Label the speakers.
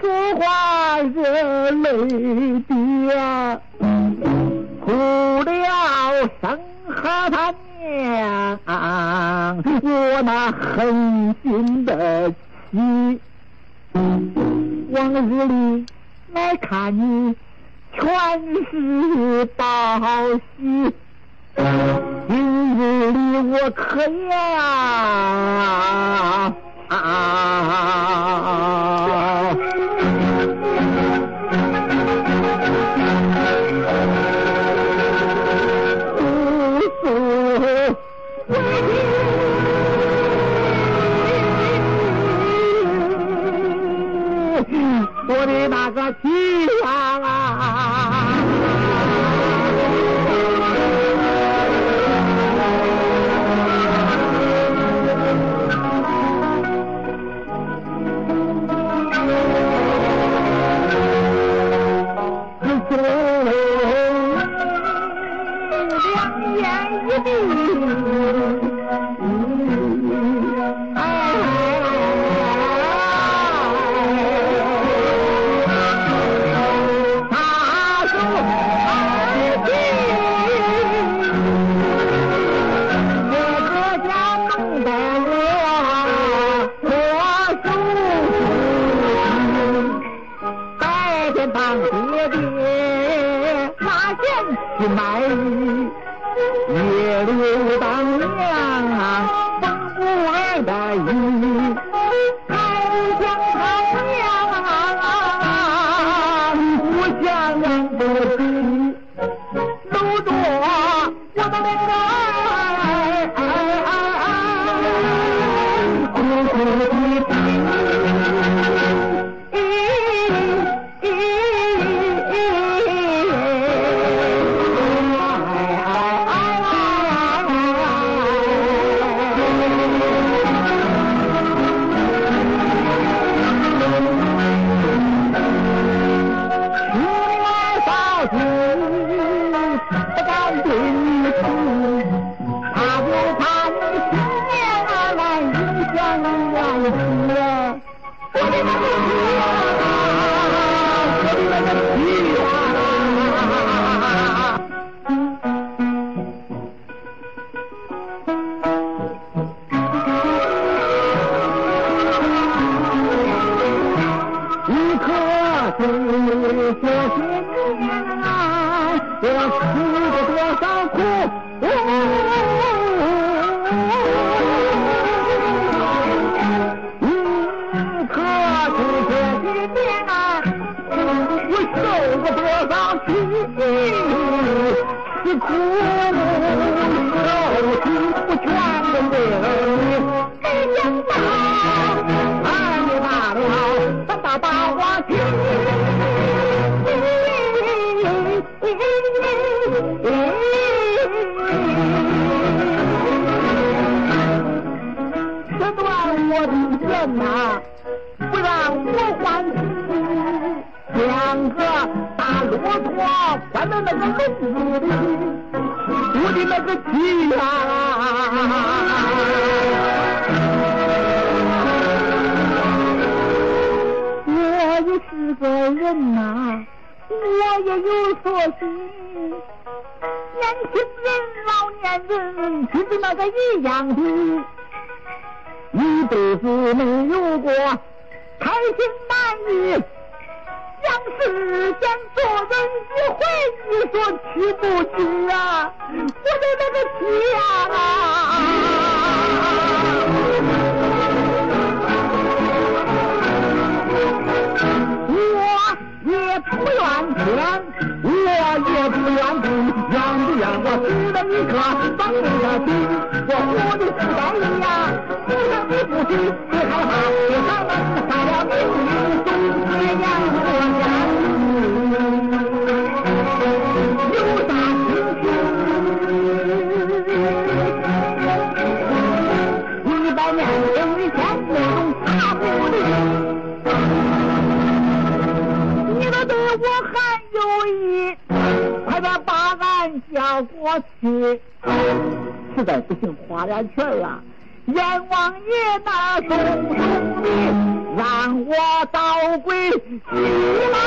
Speaker 1: 说话热泪滴呀，哭了生和他娘，我那狠心的妻，往日里来看你全是报喜。今日里我可呀，不我的那个妻啊！自从两眼一闭，刘当娘啊缝不完的衣，还想他娘不想让不起，路多我的那个哎哎哎苦苦我吃过多少苦。一颗心说些年这段我的人呐，不让我欢喜，两个大骆驼关在那个笼子里，我的那个妻呀！我也是个人呐、我也有所心。年轻人、老年人，其实那个一样的，一辈子没有过开心满意。想世间做人一回，你说去不去啊？我的那个天啊！我死了一颗脏的心？我活的是该意呀，不想你不听，俺叫过去。实在不行，花点钱啊！阎王爷那送送礼让我倒归去吧，